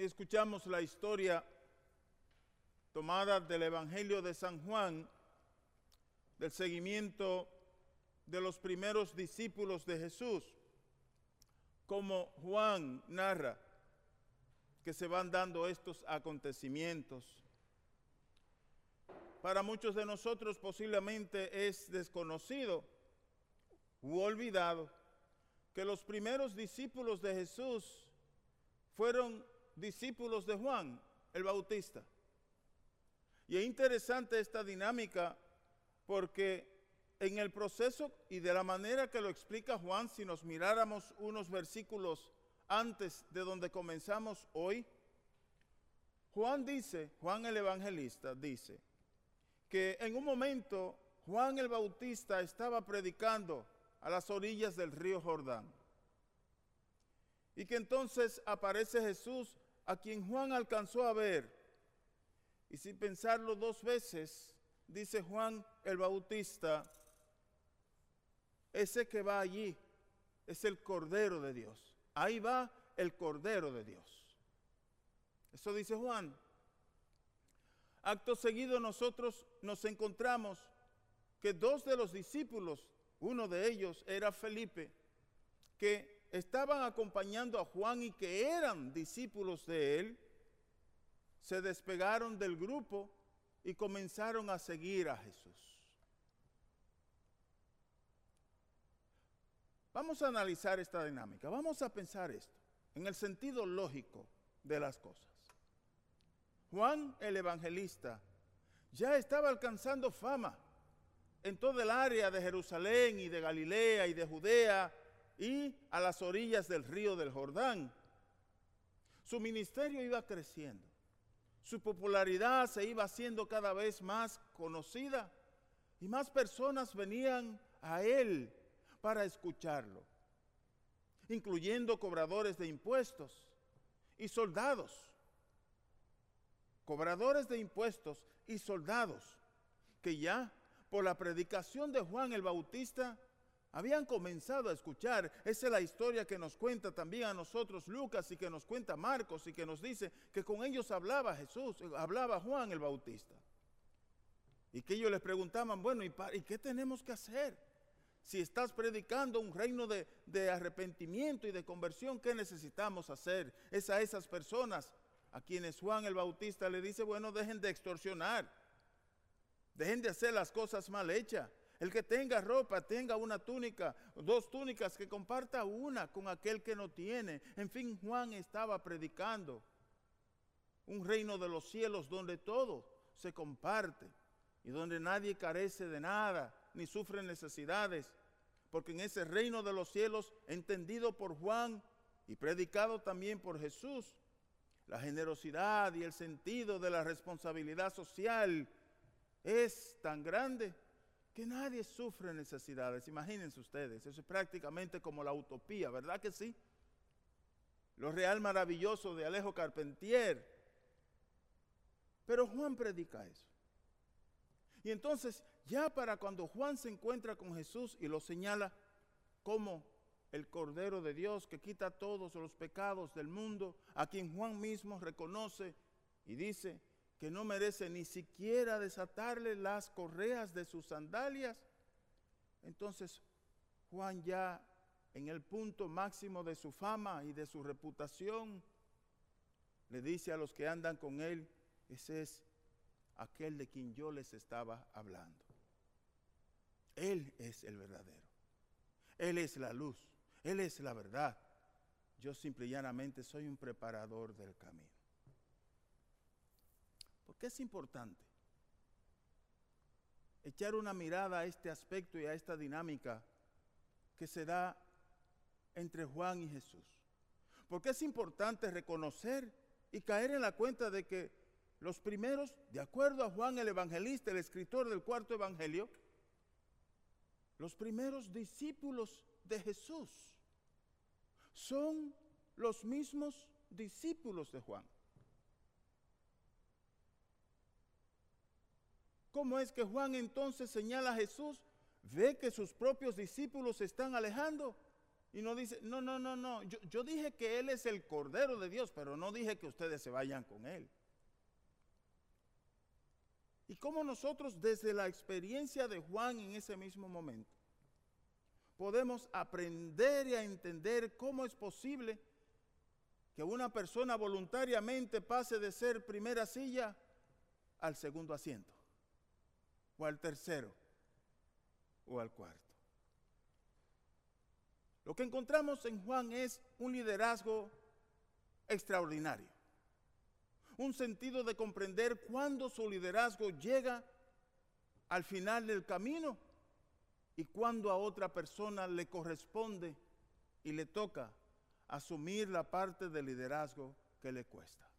Escuchamos la historia tomada del Evangelio de San Juan, del seguimiento de los primeros discípulos de Jesús, como Juan narra que se van dando estos acontecimientos. Para muchos de nosotros posiblemente es desconocido u olvidado que los primeros discípulos de Jesús fueron discípulos de Juan el Bautista. Y es interesante esta dinámica porque en el proceso y de la manera que lo explica Juan, si nos miráramos unos versículos antes de donde comenzamos hoy, Juan dice, Juan el Evangelista dice, que en un momento Juan el Bautista estaba predicando a las orillas del río Jordán. Y que entonces aparece Jesús a quien Juan alcanzó a ver. Y sin pensarlo dos veces, dice Juan el Bautista, ese que va allí es el Cordero de Dios. Ahí va el Cordero de Dios. Eso dice Juan. Acto seguido nosotros nos encontramos que dos de los discípulos, uno de ellos era Felipe, que estaban acompañando a Juan y que eran discípulos de él, se despegaron del grupo y comenzaron a seguir a Jesús. Vamos a analizar esta dinámica, vamos a pensar esto en el sentido lógico de las cosas. Juan el evangelista ya estaba alcanzando fama en todo el área de Jerusalén y de Galilea y de Judea y a las orillas del río del Jordán. Su ministerio iba creciendo, su popularidad se iba haciendo cada vez más conocida y más personas venían a él para escucharlo, incluyendo cobradores de impuestos y soldados. Cobradores de impuestos y soldados que ya por la predicación de Juan el Bautista habían comenzado a escuchar. Esa es la historia que nos cuenta también a nosotros Lucas y que nos cuenta Marcos y que nos dice que con ellos hablaba Jesús, hablaba Juan el Bautista. Y que ellos les preguntaban, bueno, ¿y, qué tenemos que hacer? Si estás predicando un reino de, de arrepentimiento y de conversión, ¿qué necesitamos hacer? Es a esas personas a quienes Juan el Bautista le dice, bueno, dejen de extorsionar, dejen de hacer las cosas mal hechas el que tenga ropa, tenga una túnica, dos túnicas, que comparta una con aquel que no tiene. En fin, Juan estaba predicando un reino de los cielos donde todo se comparte y donde nadie carece de nada ni sufre necesidades. Porque en ese reino de los cielos, entendido por Juan y predicado también por Jesús, la generosidad y el sentido de la responsabilidad social es tan grande que nadie sufre necesidades. Imagínense ustedes, eso es prácticamente como la utopía, ¿verdad que sí? Lo real maravilloso de Alejo Carpentier. Pero Juan predica eso. Y entonces, ya para cuando Juan se encuentra con Jesús y lo señala como el Cordero de Dios que quita todos los pecados del mundo, a quien Juan mismo reconoce y dice, que no merece ni siquiera desatarle las correas de sus sandalias. Entonces Juan ya en el punto máximo de su fama y de su reputación, le dice a los que andan con él, ese es aquel de quien yo les estaba hablando. Él es el verdadero. Él es la luz. Él es la verdad. Yo simple y llanamente soy un preparador del camino. ¿Por qué es importante? Echar una mirada a este aspecto y a esta dinámica que se da entre Juan y Jesús. Porque es importante reconocer y caer en la cuenta de que los primeros, de acuerdo a Juan el Evangelista, el escritor del cuarto Evangelio, los primeros discípulos de Jesús son los mismos discípulos de Juan. ¿Cómo es que Juan entonces señala a Jesús? Ve que sus propios discípulos se están alejando Y no dice, no, no, no, no, yo, yo dije que Él es el Cordero de Dios, pero no dije que ustedes se vayan con Él. Y cómo nosotros desde la experiencia de Juan en ese mismo momento podemos aprender y a entender cómo es posible que una persona voluntariamente pase de ser primera silla al segundo asiento, o al tercero, o al cuarto. Lo que encontramos en Juan es un liderazgo extraordinario un sentido de comprender cuándo su liderazgo llega al final del camino y cuándo a otra persona le corresponde y le toca asumir la parte del liderazgo que le cuesta.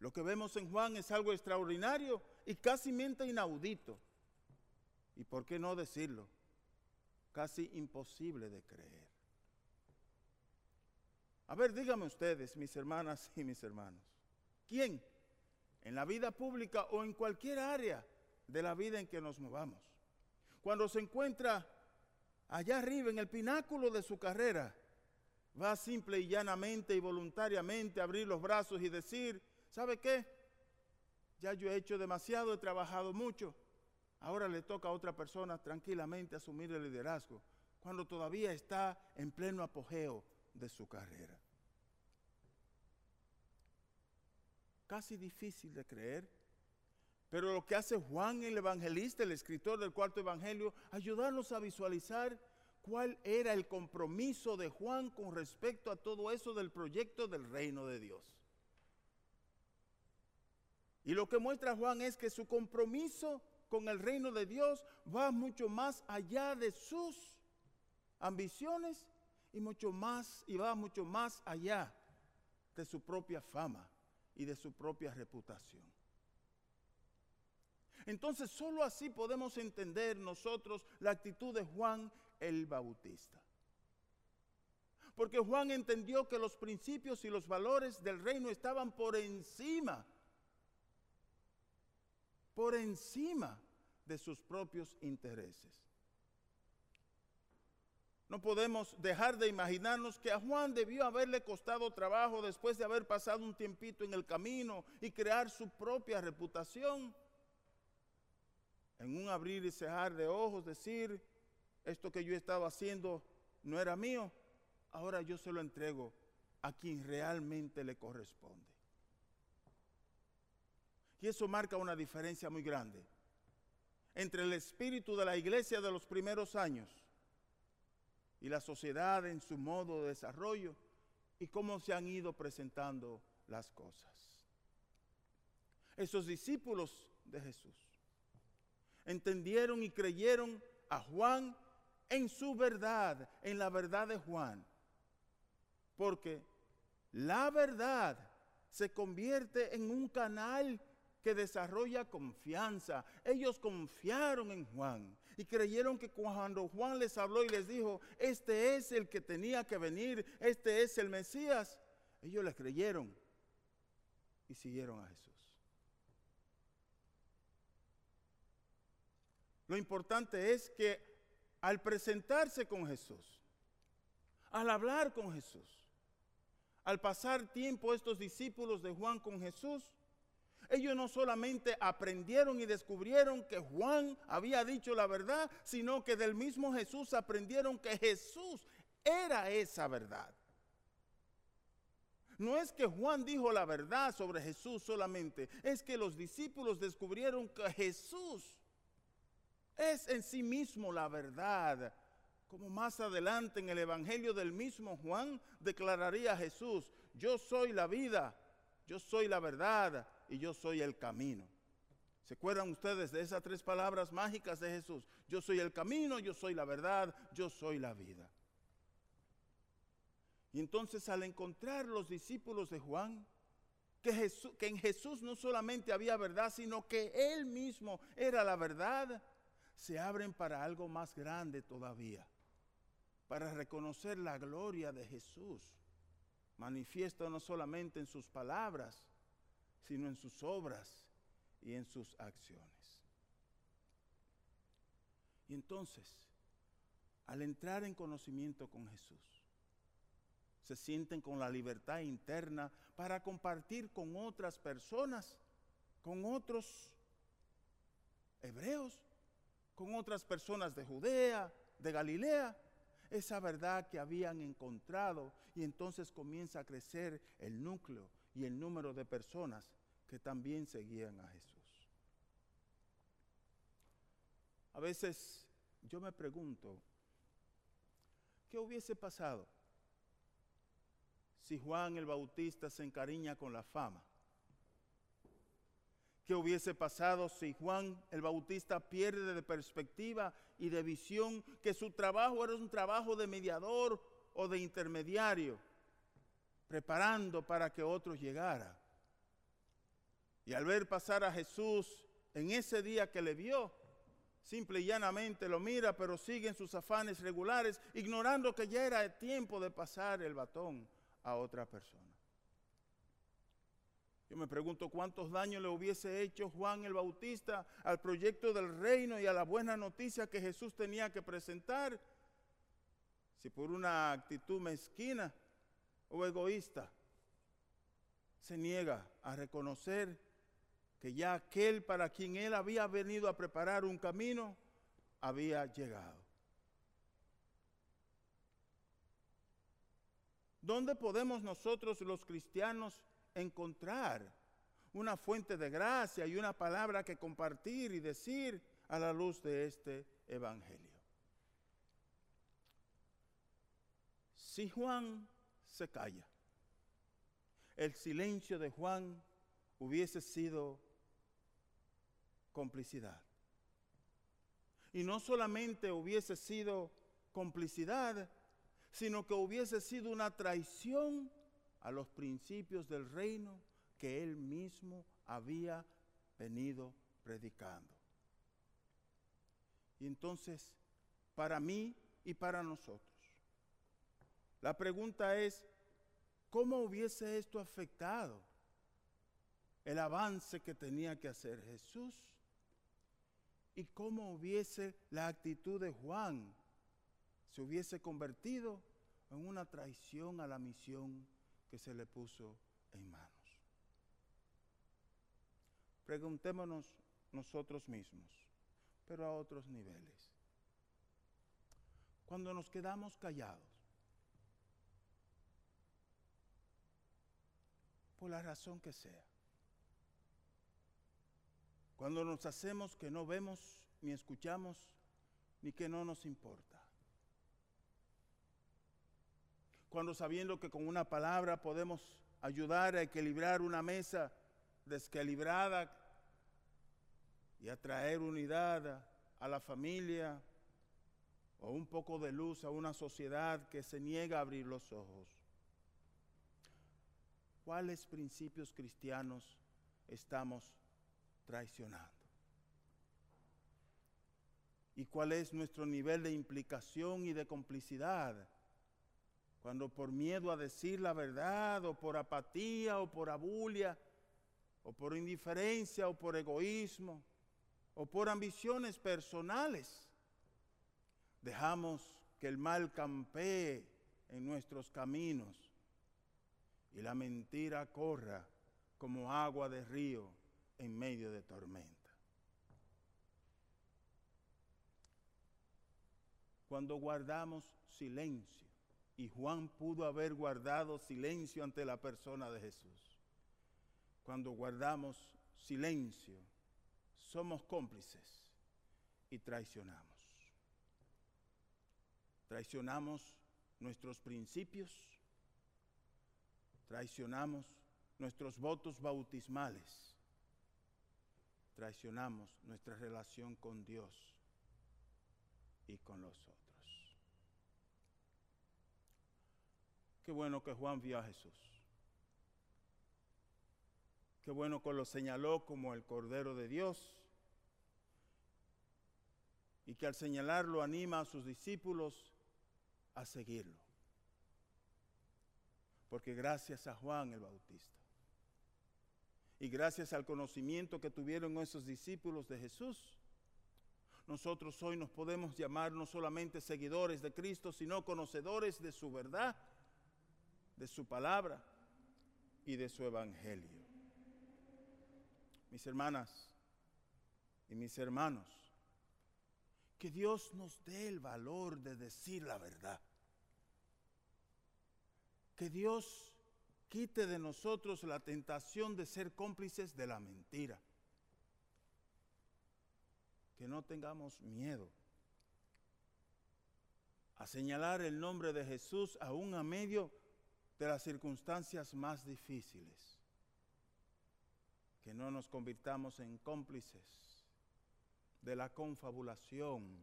Lo que vemos en Juan es algo extraordinario y casi inaudito. Y por qué no decirlo, casi imposible de creer. A ver, díganme ustedes, mis hermanas y mis hermanos, ¿quién en la vida pública o en cualquier área de la vida en que nos movamos, cuando se encuentra allá arriba en el pináculo de su carrera, va simple y llanamente y voluntariamente a abrir los brazos y decir, ¿sabe qué? Ya yo he hecho demasiado, he trabajado mucho, ahora le toca a otra persona tranquilamente asumir el liderazgo, cuando todavía está en pleno apogeo de su carrera. Casi difícil de creer. Pero lo que hace Juan el evangelista, el escritor del cuarto evangelio, ayudarnos a visualizar cuál era el compromiso de Juan con respecto a todo eso del proyecto del reino de Dios. Y lo que muestra Juan es que su compromiso con el reino de Dios va mucho más allá de sus ambiciones y mucho más, y va mucho más allá de su propia fama y de su propia reputación. Entonces solo así podemos entender nosotros la actitud de Juan el Bautista. Porque Juan entendió que los principios y los valores del reino estaban por encima, por encima de sus propios intereses. No podemos dejar de imaginarnos que a Juan debió haberle costado trabajo después de haber pasado un tiempito en el camino y crear su propia reputación. En un abrir y cerrar de ojos, decir, esto que yo estaba haciendo no era mío, ahora yo se lo entrego a quien realmente le corresponde. Y eso marca una diferencia muy grande entre el espíritu de la iglesia de los primeros años y la sociedad en su modo de desarrollo y cómo se han ido presentando las cosas. Esos discípulos de Jesús entendieron y creyeron a Juan en su verdad, en la verdad de Juan, porque la verdad se convierte en un canal que desarrolla confianza. Ellos confiaron en Juan y creyeron que cuando Juan les habló y les dijo, este es el que tenía que venir, este es el Mesías, ellos le creyeron y siguieron a Jesús. Lo importante es que al presentarse con Jesús, al hablar con Jesús, al pasar tiempo estos discípulos de Juan con Jesús, ellos no solamente aprendieron y descubrieron que Juan había dicho la verdad, sino que del mismo Jesús aprendieron que Jesús era esa verdad. No es que Juan dijo la verdad sobre Jesús solamente, es que los discípulos descubrieron que Jesús es en sí mismo la verdad. Como más adelante en el Evangelio del mismo Juan declararía Jesús, yo soy la vida, yo soy la verdad y yo soy el camino. ¿Se acuerdan ustedes de esas tres palabras mágicas de Jesús? Yo soy el camino, yo soy la verdad, yo soy la vida. Y entonces al encontrar los discípulos de Juan, que, que en Jesús no solamente había verdad, sino que Él mismo era la verdad, se abren para algo más grande todavía, para reconocer la gloria de Jesús, manifiesta no solamente en sus palabras, sino en sus obras y en sus acciones. Y entonces, al entrar en conocimiento con Jesús, se sienten con la libertad interna para compartir con otras personas, con otros hebreos, con otras personas de Judea, de Galilea, esa verdad que habían encontrado y entonces comienza a crecer el núcleo y el número de personas que también seguían a Jesús. A veces yo me pregunto, ¿qué hubiese pasado si Juan el Bautista se encariña con la fama? ¿Qué hubiese pasado si Juan el Bautista pierde de perspectiva y de visión que su trabajo era un trabajo de mediador o de intermediario, preparando para que otros llegaran? Y al ver pasar a Jesús en ese día que le vio, simple y llanamente lo mira, pero sigue en sus afanes regulares, ignorando que ya era el tiempo de pasar el batón a otra persona. Yo me pregunto cuántos daños le hubiese hecho Juan el Bautista al proyecto del reino y a la buena noticia que Jesús tenía que presentar, si por una actitud mezquina o egoísta se niega a reconocer que ya aquel para quien él había venido a preparar un camino había llegado. ¿Dónde podemos nosotros los cristianos encontrar una fuente de gracia y una palabra que compartir y decir a la luz de este Evangelio. Si Juan se calla, el silencio de Juan hubiese sido complicidad. Y no solamente hubiese sido complicidad, sino que hubiese sido una traición a los principios del reino que él mismo había venido predicando. Y entonces, para mí y para nosotros, la pregunta es, ¿cómo hubiese esto afectado el avance que tenía que hacer Jesús? ¿Y cómo hubiese la actitud de Juan se hubiese convertido en una traición a la misión que se le puso en manos. Preguntémonos nosotros mismos, pero a otros niveles. Cuando nos quedamos callados, por la razón que sea, cuando nos hacemos que no vemos ni escuchamos, ni que no nos importa. cuando sabiendo que con una palabra podemos ayudar a equilibrar una mesa descalibrada y atraer unidad a la familia o un poco de luz a una sociedad que se niega a abrir los ojos. ¿Cuáles principios cristianos estamos traicionando? ¿Y cuál es nuestro nivel de implicación y de complicidad? Cuando por miedo a decir la verdad, o por apatía, o por abulia, o por indiferencia, o por egoísmo, o por ambiciones personales, dejamos que el mal campee en nuestros caminos y la mentira corra como agua de río en medio de tormenta. Cuando guardamos silencio, y Juan pudo haber guardado silencio ante la persona de Jesús. Cuando guardamos silencio, somos cómplices y traicionamos. Traicionamos nuestros principios, traicionamos nuestros votos bautismales, traicionamos nuestra relación con Dios y con los otros. Qué bueno que Juan vio a Jesús. Qué bueno que lo señaló como el Cordero de Dios. Y que al señalarlo anima a sus discípulos a seguirlo. Porque gracias a Juan el Bautista y gracias al conocimiento que tuvieron esos discípulos de Jesús, nosotros hoy nos podemos llamar no solamente seguidores de Cristo, sino conocedores de su verdad, de su palabra y de su evangelio. Mis hermanas y mis hermanos, que Dios nos dé el valor de decir la verdad. Que Dios quite de nosotros la tentación de ser cómplices de la mentira que no tengamos miedo a señalar el nombre de Jesús aún a medio de las circunstancias más difíciles. Que no nos convirtamos en cómplices de la confabulación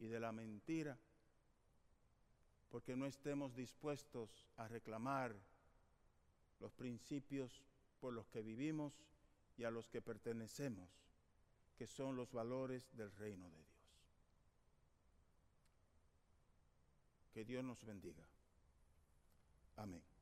y de la mentira, porque no estemos dispuestos a reclamar los principios por los que vivimos y a los que pertenecemos, que son los valores del reino de Dios. Que Dios nos bendiga. Amén.